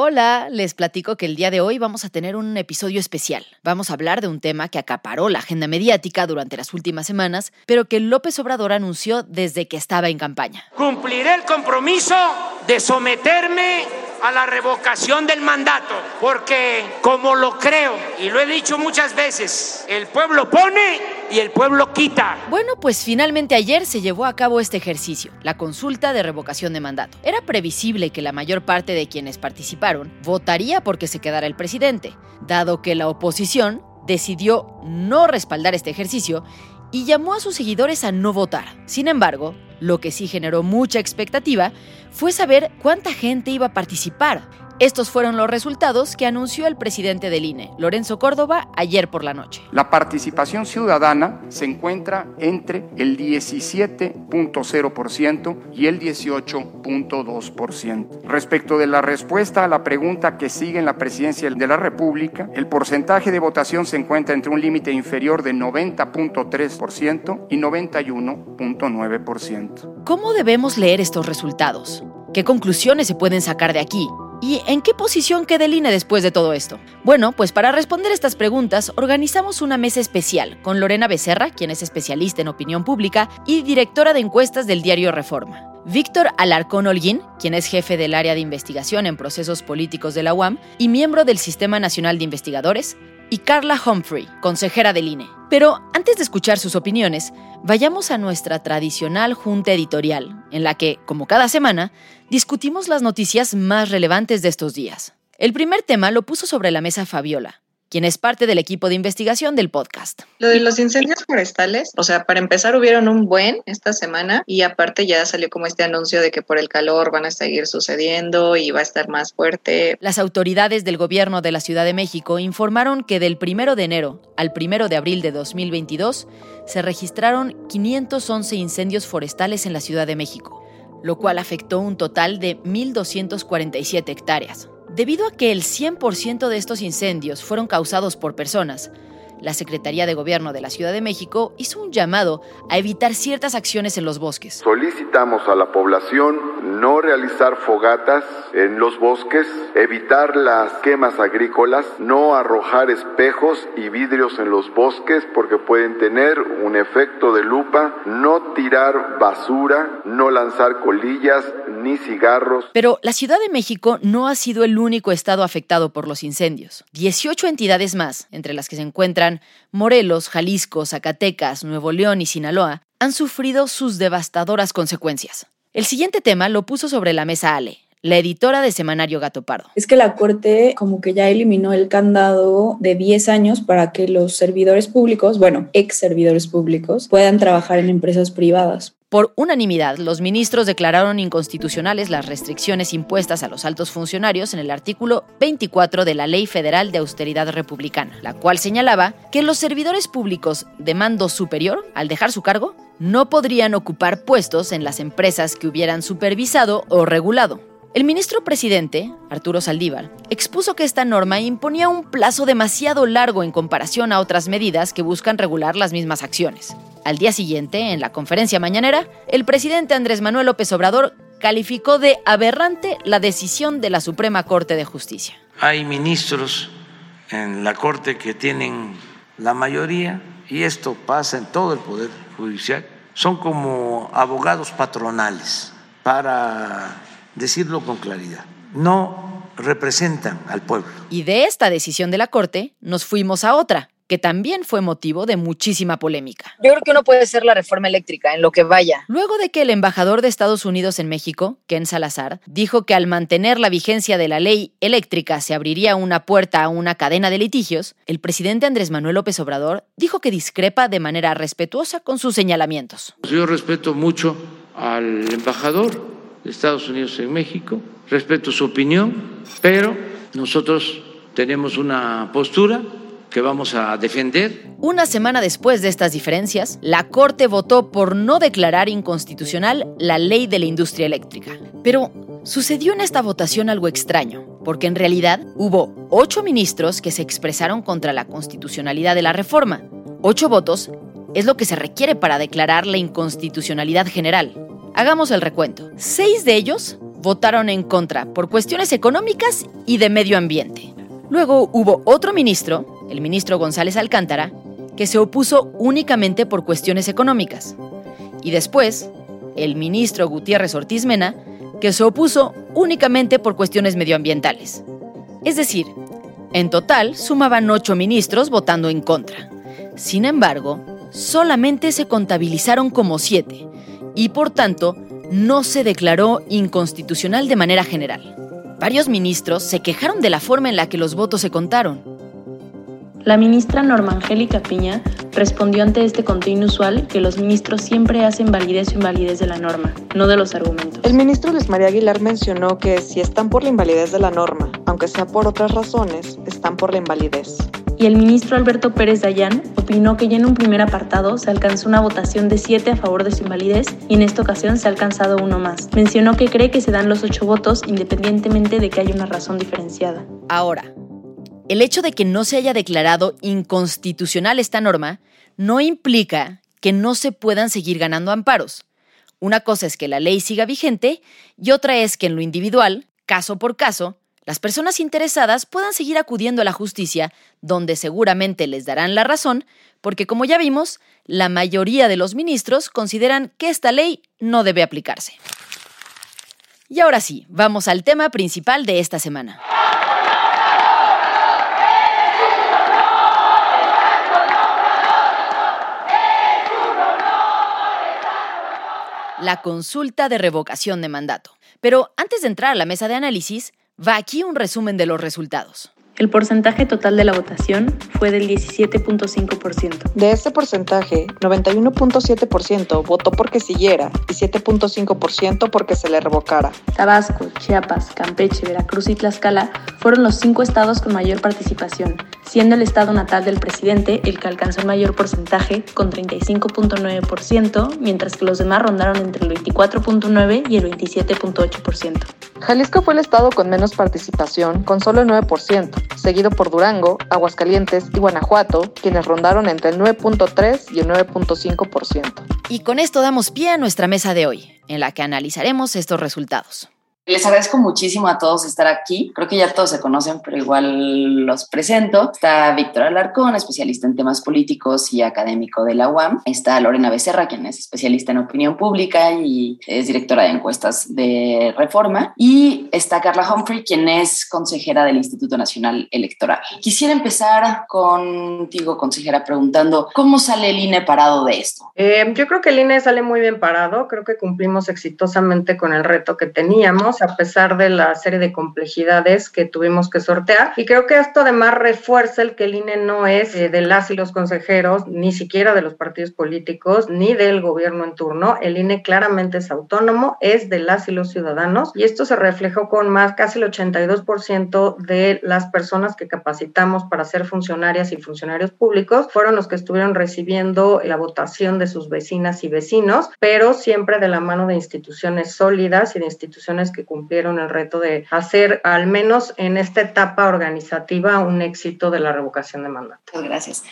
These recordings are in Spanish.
Hola, les platico que el día de hoy vamos a tener un episodio especial. Vamos a hablar de un tema que acaparó la agenda mediática durante las últimas semanas, pero que López Obrador anunció desde que estaba en campaña. Cumpliré el compromiso de someterme a la revocación del mandato, porque como lo creo y lo he dicho muchas veces, el pueblo pone y el pueblo quita. Bueno, pues finalmente ayer se llevó a cabo este ejercicio, la consulta de revocación de mandato. Era previsible que la mayor parte de quienes participaron votaría porque se quedara el presidente, dado que la oposición decidió no respaldar este ejercicio y llamó a sus seguidores a no votar. Sin embargo, lo que sí generó mucha expectativa fue saber cuánta gente iba a participar. Estos fueron los resultados que anunció el presidente del INE, Lorenzo Córdoba, ayer por la noche. La participación ciudadana se encuentra entre el 17.0% y el 18.2%. Respecto de la respuesta a la pregunta que sigue en la presidencia de la República, el porcentaje de votación se encuentra entre un límite inferior de 90.3% y 91.9%. ¿Cómo debemos leer estos resultados? ¿Qué conclusiones se pueden sacar de aquí? ¿Y en qué posición queda el INE después de todo esto? Bueno, pues para responder estas preguntas organizamos una mesa especial con Lorena Becerra, quien es especialista en opinión pública y directora de encuestas del diario Reforma. Víctor Alarcón Holguín, quien es jefe del área de investigación en procesos políticos de la UAM y miembro del Sistema Nacional de Investigadores, y Carla Humphrey, consejera del INE. Pero antes de escuchar sus opiniones, vayamos a nuestra tradicional junta editorial, en la que, como cada semana, discutimos las noticias más relevantes de estos días. El primer tema lo puso sobre la mesa Fabiola, quien es parte del equipo de investigación del podcast. Lo de los incendios forestales, o sea, para empezar hubieron un buen esta semana y aparte ya salió como este anuncio de que por el calor van a seguir sucediendo y va a estar más fuerte. Las autoridades del gobierno de la Ciudad de México informaron que del 1 de enero al 1 de abril de 2022 se registraron 511 incendios forestales en la Ciudad de México, lo cual afectó un total de 1.247 hectáreas. Debido a que el 100% de estos incendios fueron causados por personas, la Secretaría de Gobierno de la Ciudad de México hizo un llamado a evitar ciertas acciones en los bosques. Solicitamos a la población no realizar fogatas en los bosques, evitar las quemas agrícolas, no arrojar espejos y vidrios en los bosques porque pueden tener un efecto de lupa, no tirar basura, no lanzar colillas ni cigarros. Pero la Ciudad de México no ha sido el único estado afectado por los incendios. 18 entidades más, entre las que se encuentran Morelos, Jalisco, Zacatecas, Nuevo León y Sinaloa, han sufrido sus devastadoras consecuencias. El siguiente tema lo puso sobre la mesa Ale, la editora de Semanario Gato Pardo. Es que la Corte como que ya eliminó el candado de 10 años para que los servidores públicos, bueno, ex servidores públicos, puedan trabajar en empresas privadas. Por unanimidad, los ministros declararon inconstitucionales las restricciones impuestas a los altos funcionarios en el artículo 24 de la Ley Federal de Austeridad Republicana, la cual señalaba que los servidores públicos de mando superior, al dejar su cargo, no podrían ocupar puestos en las empresas que hubieran supervisado o regulado. El ministro presidente, Arturo Saldívar, expuso que esta norma imponía un plazo demasiado largo en comparación a otras medidas que buscan regular las mismas acciones. Al día siguiente, en la conferencia mañanera, el presidente Andrés Manuel López Obrador calificó de aberrante la decisión de la Suprema Corte de Justicia. Hay ministros en la Corte que tienen la mayoría, y esto pasa en todo el Poder Judicial, son como abogados patronales para decirlo con claridad. No representan al pueblo. Y de esta decisión de la Corte nos fuimos a otra, que también fue motivo de muchísima polémica. Yo creo que uno puede ser la reforma eléctrica en lo que vaya. Luego de que el embajador de Estados Unidos en México, Ken Salazar, dijo que al mantener la vigencia de la ley eléctrica se abriría una puerta a una cadena de litigios, el presidente Andrés Manuel López Obrador dijo que discrepa de manera respetuosa con sus señalamientos. Yo respeto mucho al embajador de Estados Unidos en México, respeto su opinión, pero nosotros tenemos una postura vamos a defender. Una semana después de estas diferencias, la Corte votó por no declarar inconstitucional la ley de la industria eléctrica. Pero sucedió en esta votación algo extraño, porque en realidad hubo ocho ministros que se expresaron contra la constitucionalidad de la reforma. Ocho votos es lo que se requiere para declarar la inconstitucionalidad general. Hagamos el recuento. Seis de ellos votaron en contra por cuestiones económicas y de medio ambiente. Luego hubo otro ministro, el ministro González Alcántara, que se opuso únicamente por cuestiones económicas. Y después, el ministro Gutiérrez Ortiz Mena, que se opuso únicamente por cuestiones medioambientales. Es decir, en total sumaban ocho ministros votando en contra. Sin embargo, solamente se contabilizaron como siete, y por tanto no se declaró inconstitucional de manera general. Varios ministros se quejaron de la forma en la que los votos se contaron. La ministra Norma Angélica Piña respondió ante este conto inusual que los ministros siempre hacen validez o invalidez de la norma, no de los argumentos. El ministro Luis María Aguilar mencionó que si están por la invalidez de la norma, aunque sea por otras razones, están por la invalidez y el ministro Alberto Pérez Dayán opinó que ya en un primer apartado se alcanzó una votación de 7 a favor de su invalidez y en esta ocasión se ha alcanzado uno más. Mencionó que cree que se dan los ocho votos independientemente de que haya una razón diferenciada. Ahora, el hecho de que no se haya declarado inconstitucional esta norma no implica que no se puedan seguir ganando amparos. Una cosa es que la ley siga vigente y otra es que en lo individual, caso por caso, las personas interesadas puedan seguir acudiendo a la justicia, donde seguramente les darán la razón, porque como ya vimos, la mayoría de los ministros consideran que esta ley no debe aplicarse. Y ahora sí, vamos al tema principal de esta semana. La consulta de revocación de mandato. Pero antes de entrar a la mesa de análisis, Va aquí un resumen de los resultados. El porcentaje total de la votación fue del 17.5%. De este porcentaje, 91.7% votó porque siguiera y 7.5% porque se le revocara. Tabasco, Chiapas, Campeche, Veracruz y Tlaxcala fueron los cinco estados con mayor participación, siendo el estado natal del presidente el que alcanzó el mayor porcentaje con 35.9%, mientras que los demás rondaron entre el 24.9% y el 27.8%. Jalisco fue el estado con menos participación, con solo el 9% seguido por Durango, Aguascalientes y Guanajuato, quienes rondaron entre el 9.3 y el 9.5%. Y con esto damos pie a nuestra mesa de hoy, en la que analizaremos estos resultados. Les agradezco muchísimo a todos estar aquí. Creo que ya todos se conocen, pero igual los presento. Está Víctor Alarcón, especialista en temas políticos y académico de la UAM. Está Lorena Becerra, quien es especialista en opinión pública y es directora de encuestas de reforma. Y está Carla Humphrey, quien es consejera del Instituto Nacional Electoral. Quisiera empezar contigo, consejera, preguntando cómo sale el INE parado de esto. Eh, yo creo que el INE sale muy bien parado. Creo que cumplimos exitosamente con el reto que teníamos a pesar de la serie de complejidades que tuvimos que sortear. Y creo que esto además refuerza el que el INE no es eh, de las y los consejeros, ni siquiera de los partidos políticos, ni del gobierno en turno. El INE claramente es autónomo, es de las y los ciudadanos. Y esto se reflejó con más, casi el 82% de las personas que capacitamos para ser funcionarias y funcionarios públicos fueron los que estuvieron recibiendo la votación de sus vecinas y vecinos, pero siempre de la mano de instituciones sólidas y de instituciones que cumplieron el reto de hacer, al menos en esta etapa organizativa, un éxito de la revocación de mandato. Gracias.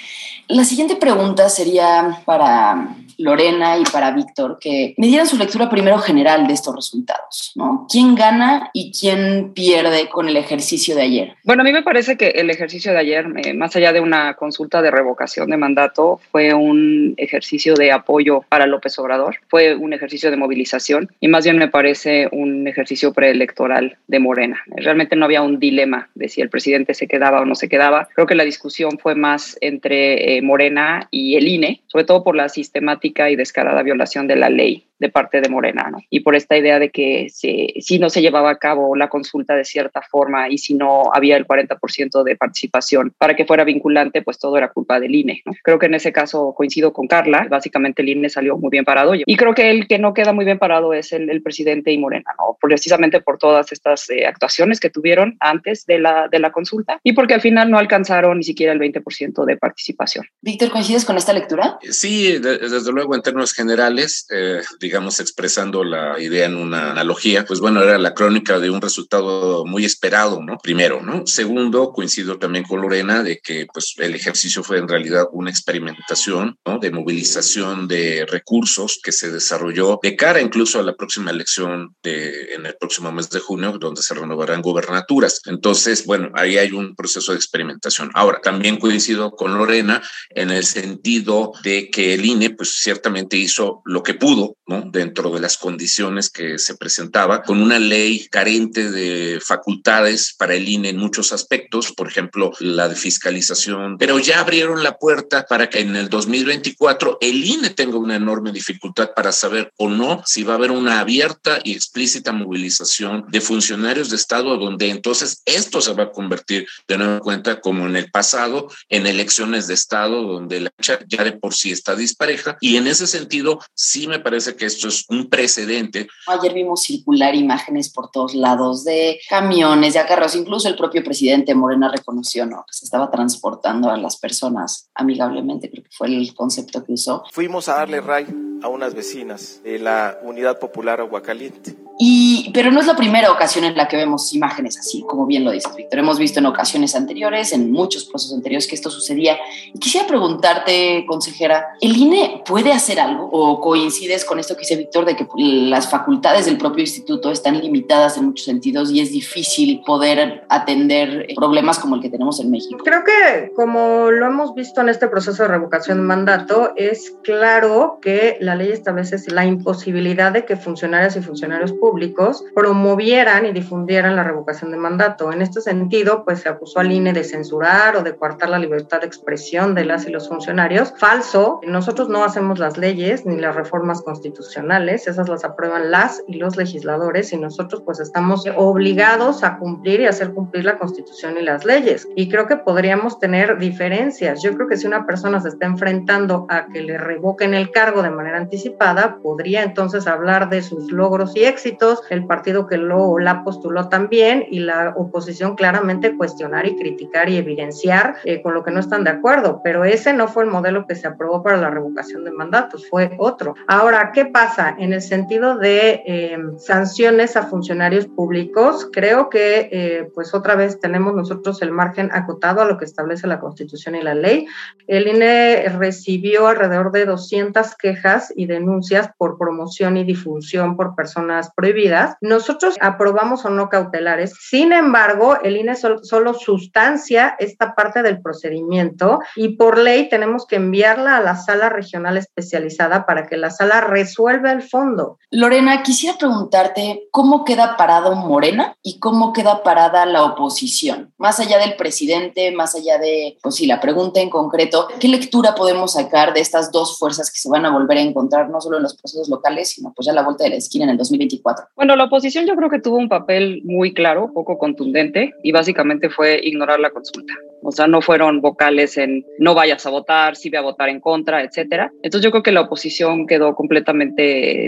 La siguiente pregunta sería para Lorena y para Víctor que me dieran su lectura primero general de estos resultados, ¿no? ¿Quién gana y quién pierde con el ejercicio de ayer? Bueno, a mí me parece que el ejercicio de ayer, eh, más allá de una consulta de revocación de mandato, fue un ejercicio de apoyo para López Obrador, fue un ejercicio de movilización y más bien me parece un ejercicio preelectoral de Morena. Realmente no había un dilema de si el presidente se quedaba o no se quedaba. Creo que la discusión fue más entre eh, Morena y el INE, sobre todo por la sistemática y descarada violación de la ley de parte de Morena, ¿no? Y por esta idea de que si, si no se llevaba a cabo la consulta de cierta forma y si no había el 40% de participación para que fuera vinculante, pues todo era culpa del INE, ¿no? Creo que en ese caso coincido con Carla, básicamente el INE salió muy bien parado y creo que el que no queda muy bien parado es el, el presidente y Morena, ¿no? Precisamente por todas estas eh, actuaciones que tuvieron antes de la, de la consulta y porque al final no alcanzaron ni siquiera el 20% de participación. Víctor, ¿coincides con esta lectura? Sí, desde luego en términos generales, eh, digamos, expresando la idea en una analogía, pues bueno, era la crónica de un resultado muy esperado, ¿no? Primero, ¿no? Segundo, coincido también con Lorena de que pues el ejercicio fue en realidad una experimentación, ¿no? De movilización de recursos que se desarrolló de cara incluso a la próxima elección de, en el próximo mes de junio, donde se renovarán gobernaturas. Entonces, bueno, ahí hay un proceso de experimentación. Ahora, también coincido con Lorena en el sentido de que el INE, pues ciertamente hizo lo que pudo, ¿no? dentro de las condiciones que se presentaba, con una ley carente de facultades para el INE en muchos aspectos, por ejemplo, la de fiscalización, pero ya abrieron la puerta para que en el 2024 el INE tenga una enorme dificultad para saber o no si va a haber una abierta y explícita movilización de funcionarios de Estado, donde entonces esto se va a convertir de nueva cuenta, como en el pasado, en elecciones de Estado, donde la ya de por sí está dispareja. Y en ese sentido, sí me parece que esto es un precedente. Ayer vimos circular imágenes por todos lados de camiones, de acarreos, incluso el propio presidente Morena reconoció, ¿no? Que se estaba transportando a las personas amigablemente, creo que fue el concepto que usó. Fuimos a darle ray a unas vecinas de la Unidad Popular Aguacaliente. Y, pero no es la primera ocasión en la que vemos imágenes así, como bien lo dices, Víctor. Hemos visto en ocasiones anteriores, en muchos procesos anteriores, que esto sucedía. Y quisiera preguntarte, consejera, ¿el INE puede hacer algo? ¿O coincides con esto que dice Víctor de que las facultades del propio instituto están limitadas en muchos sentidos y es difícil poder atender problemas como el que tenemos en México? Creo que, como lo hemos visto en este proceso de revocación de mandato, es claro que la ley establece la imposibilidad de que funcionarias y funcionarios públicos promovieran y difundieran la revocación de mandato. En este sentido, pues se acusó al INE de censurar o de coartar la libertad de expresión de las y los funcionarios. Falso, nosotros no hacemos las leyes ni las reformas constitucionales, esas las aprueban las y los legisladores y nosotros pues estamos obligados a cumplir y hacer cumplir la constitución y las leyes. Y creo que podríamos tener diferencias. Yo creo que si una persona se está enfrentando a que le revoquen el cargo de manera anticipada, podría entonces hablar de sus logros y éxitos el partido que lo la postuló también y la oposición claramente cuestionar y criticar y evidenciar eh, con lo que no están de acuerdo, pero ese no fue el modelo que se aprobó para la revocación de mandatos, fue otro. Ahora, ¿qué pasa? En el sentido de em, sanciones a funcionarios públicos, creo que eh, pues otra vez tenemos nosotros el margen acotado a lo que establece la Constitución y la ley. El INE recibió alrededor de 200 quejas y denuncias por promoción y difusión por personas prohibidas, nosotros aprobamos o no cautelares. Sin embargo, el INE solo, sustancia esta parte del procedimiento y por ley tenemos que enviarla a la sala regional especializada para que la sala resuelva el fondo. Lorena, quisiera preguntarte cómo queda parado Morena y cómo queda parada la oposición, más allá del presidente, más allá de, pues sí, la pregunta en concreto, ¿qué lectura podemos sacar de estas dos fuerzas que se van a volver a encontrar no solo en los procesos locales, sino pues ya la vuelta de la esquina en el 2024? Bueno, la oposición yo creo que tuvo un papel muy claro, poco contundente, y básicamente fue ignorar la consulta. O sea, no fueron vocales en no vayas a votar, sí voy a votar en contra, etcétera. Entonces yo creo que la oposición quedó completamente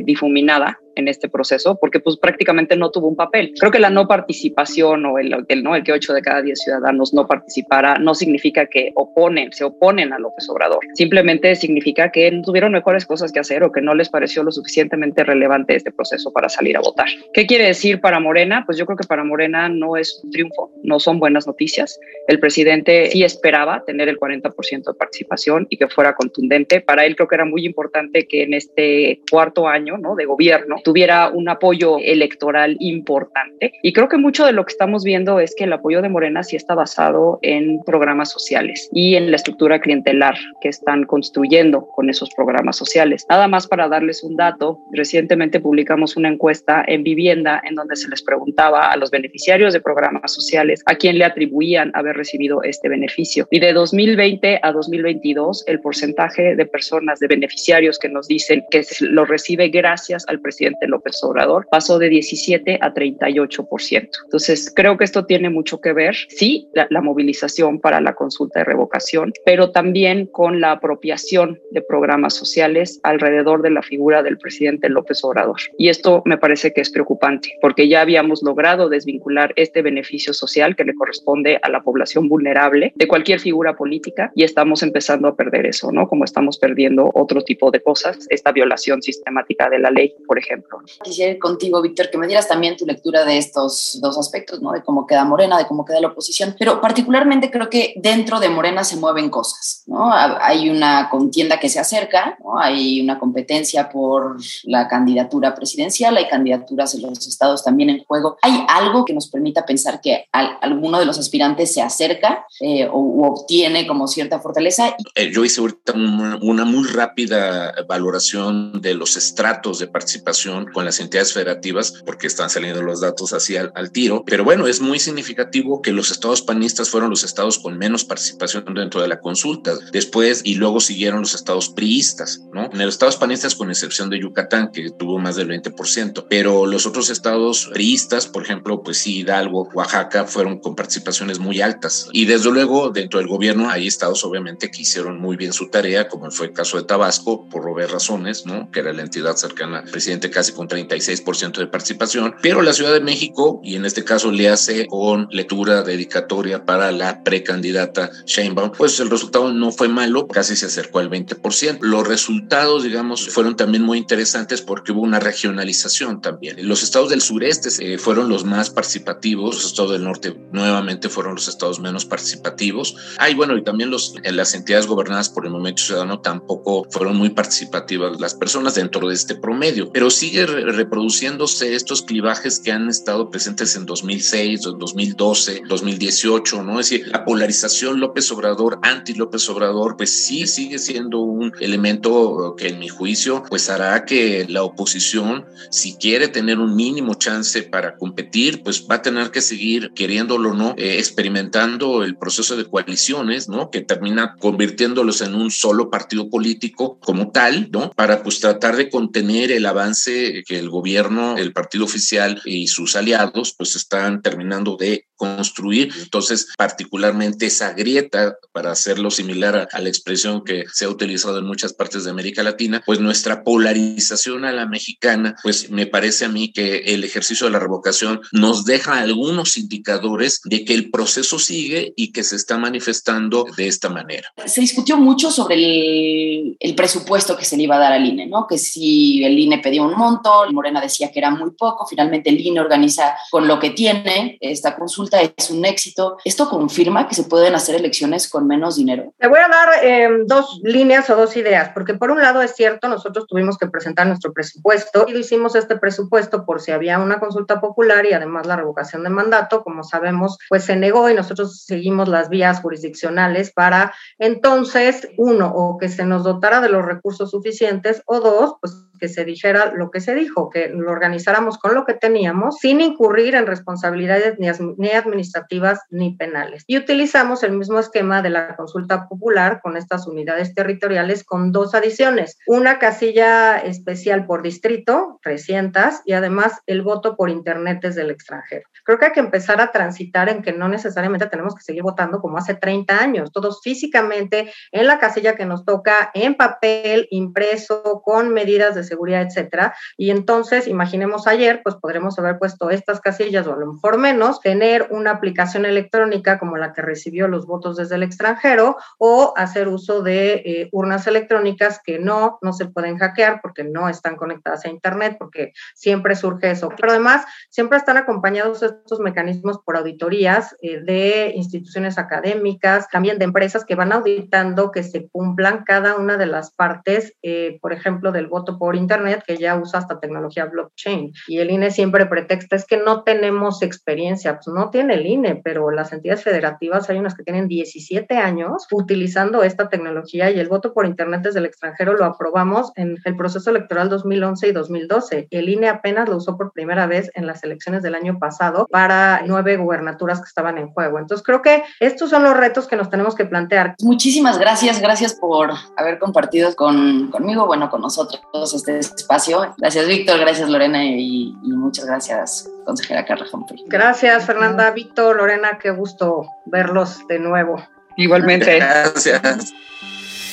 difuminada en este proceso porque pues prácticamente no tuvo un papel. Creo que la no participación o el, el, ¿no? el que 8 de cada 10 ciudadanos no participara no significa que oponen, se oponen a López Obrador. Simplemente significa que tuvieron mejores cosas que hacer o que no les pareció lo suficientemente relevante este proceso para salir a votar. ¿Qué quiere decir para Morena? Pues yo creo que para Morena no es un triunfo, no son buenas noticias. El presidente sí esperaba tener el 40% de participación y que fuera contundente. Para él creo que era muy importante que en este cuarto año ¿no? de gobierno tuviera un apoyo electoral importante. Y creo que mucho de lo que estamos viendo es que el apoyo de Morena sí está basado en programas sociales y en la estructura clientelar que están construyendo con esos programas sociales. Nada más para darles un dato, recientemente publicamos una encuesta en vivienda en donde se les preguntaba a los beneficiarios de programas sociales a quién le atribuían haber recibido este beneficio. Y de 2020 a 2022, el porcentaje de personas, de beneficiarios que nos dicen que lo recibe gracias al presidente López Obrador pasó de 17 a 38%. Entonces, creo que esto tiene mucho que ver, sí, la, la movilización para la consulta de revocación, pero también con la apropiación de programas sociales alrededor de la figura del presidente López Obrador. Y esto me parece que es preocupante, porque ya habíamos logrado desvincular este beneficio social que le corresponde a la población vulnerable de cualquier figura política y estamos empezando a perder eso, ¿no? Como estamos perdiendo otro tipo de cosas, esta violación sistemática de la ley, por ejemplo Quisiera ir contigo, Víctor, que me dieras también tu lectura de estos dos aspectos, ¿no? De cómo queda Morena, de cómo queda la oposición, pero particularmente creo que dentro de Morena se mueven cosas, ¿no? Hay una contienda que se acerca, ¿no? Hay una competencia por la candidatura presidencial, hay candidaturas en los estados también en juego. ¿Hay algo que nos permita pensar que alguno de los aspirantes se acerca eh, o, obtiene como cierta fortaleza? Eh, yo hice ahorita una muy rápida valoración de los estratos de participación con las entidades federativas, porque están saliendo los datos así al, tiro. Pero bueno, es muy significativo que los estados panistas fueron los estados con menos participación dentro de la consulta. Después, y luego siguieron los estados priistas, ¿no? En los estados panistas, con excepción de Yucatán, que tuvo más del 20%, pero los otros estados priistas, por ejemplo, pues sí, Hidalgo, Oaxaca, fueron con participaciones muy altas. Y desde luego, dentro del gobierno hay estados, obviamente, que hicieron muy bien su tarea, como fue el caso de Tabasco, por obvias razones, ¿no? Que era la entidad cercana al presidente casi con 36% de participación, pero la Ciudad de México, y en este caso le hace con lectura dedicatoria para la precandidata Sheinbaum, pues el resultado no fue malo, casi se acercó al 20%. Los resultados, digamos, fueron también muy interesantes porque hubo una regionalización también. Los estados del sureste eh, fueron los más participativos, los estados del norte nuevamente fueron los estados menos participativos. Ah, y bueno, y también los, en las entidades gobernadas por el Movimiento Ciudadano tampoco fueron muy participativas las personas dentro de este promedio, pero sigue reproduciéndose estos clivajes que han estado presentes en 2006, 2012, 2018, ¿no? Es decir, la polarización López Obrador, anti López Obrador, pues sí sigue siendo un elemento que en mi juicio, pues hará que la oposición, si quiere tener un mínimo chance para competir, pues va a tener que seguir, queriéndolo o no, eh, experimentando el proceso de coaliciones, ¿no? Que termina convirtiéndolos en un solo partido político como tal, ¿no? Para pues tratar de contener el avance que el gobierno, el partido oficial y sus aliados pues están terminando de construir. Entonces, particularmente esa grieta, para hacerlo similar a, la expresión que se ha utilizado en muchas partes de América Latina, pues nuestra polarización a la mexicana, pues me parece a mí que el ejercicio de la revocación nos deja algunos indicadores de que el proceso sigue y que se está manifestando de esta manera. Se discutió mucho sobre el, el presupuesto que se le iba a dar al INE, ¿no? Que si el INE pedía un monto, Morena decía que era muy poco, finalmente el INE organiza con lo que tiene esta consulta es un éxito. ¿Esto confirma que se pueden hacer elecciones con menos dinero? Te voy a dar em, dos líneas o dos ideas, porque por un lado es cierto, nosotros tuvimos que presentar nuestro presupuesto y hicimos este presupuesto por si había una consulta popular y además la revocación de mandato, como sabemos, pues se negó y nosotros seguimos las vías jurisdiccionales para entonces, uno, o que se nos dotara de los recursos suficientes o dos, pues que se dijera lo que se dijo, que lo organizáramos con lo que teníamos sin incurrir en responsabilidades ni, administrativas ni penales. Y utilizamos el mismo esquema de la consulta popular con estas unidades territoriales con dos adiciones. Una casilla especial por distrito, 300, y además el voto por internet desde el extranjero. Creo que hay que empezar a transitar en que no necesariamente tenemos que seguir votando como hace 30 años, todos físicamente en la casilla que nos toca, en papel, impreso, con medidas de seguridad, etcétera. Y entonces, imaginemos ayer, pues podremos haber puesto estas casillas o a lo mejor menos, tener una aplicación electrónica como la que recibió los votos desde el extranjero o hacer uso de eh, urnas electrónicas que no, no se pueden hackear porque no están conectadas a Internet, porque siempre surge eso. Pero además, siempre están acompañados estos mecanismos por auditorías eh, de instituciones académicas, también de empresas que van auditando que se cumplan cada una de las partes, eh, por ejemplo, del voto por Internet, que ya usa hasta tecnología blockchain. Y el INE siempre pretexta es que no tenemos experiencia, pues no tiene el INE, pero las entidades federativas hay unas que tienen 17 años utilizando esta tecnología y el voto por Internet desde el extranjero lo aprobamos en el proceso electoral 2011 y 2012. El INE apenas lo usó por primera vez en las elecciones del año pasado para nueve gubernaturas que estaban en juego. Entonces creo que estos son los retos que nos tenemos que plantear. Muchísimas gracias, gracias por haber compartido con, conmigo, bueno, con nosotros este espacio. Gracias Víctor, gracias Lorena y, muchas gracias consejera Carla Humphrey. Gracias Fernanda, Víctor, Lorena, qué gusto verlos de nuevo. Igualmente. Gracias.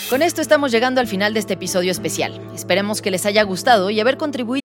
Con esto estamos llegando al final de este episodio especial. Esperemos que les haya gustado y haber contribuido.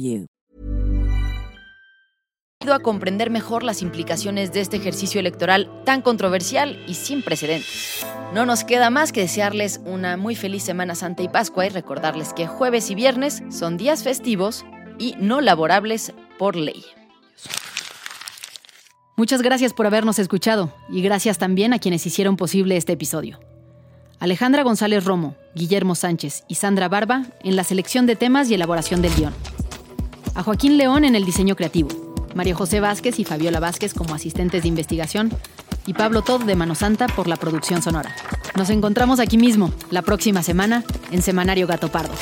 you. a comprender mejor las implicaciones de este ejercicio electoral tan controversial y sin precedentes. No nos queda más que desearles una muy feliz Semana Santa y Pascua y recordarles que jueves y viernes son días festivos y no laborables por ley. Muchas gracias por habernos escuchado y gracias también a quienes hicieron posible este episodio. Alejandra González Romo, Guillermo Sánchez y Sandra Barba en la selección de temas y elaboración del guion. A Joaquín León en el diseño creativo, María José Vázquez y Fabiola Vázquez como asistentes de investigación y Pablo Todd de Mano Santa por la producción sonora. Nos encontramos aquí mismo, la próxima semana, en Semanario Gato Pardo.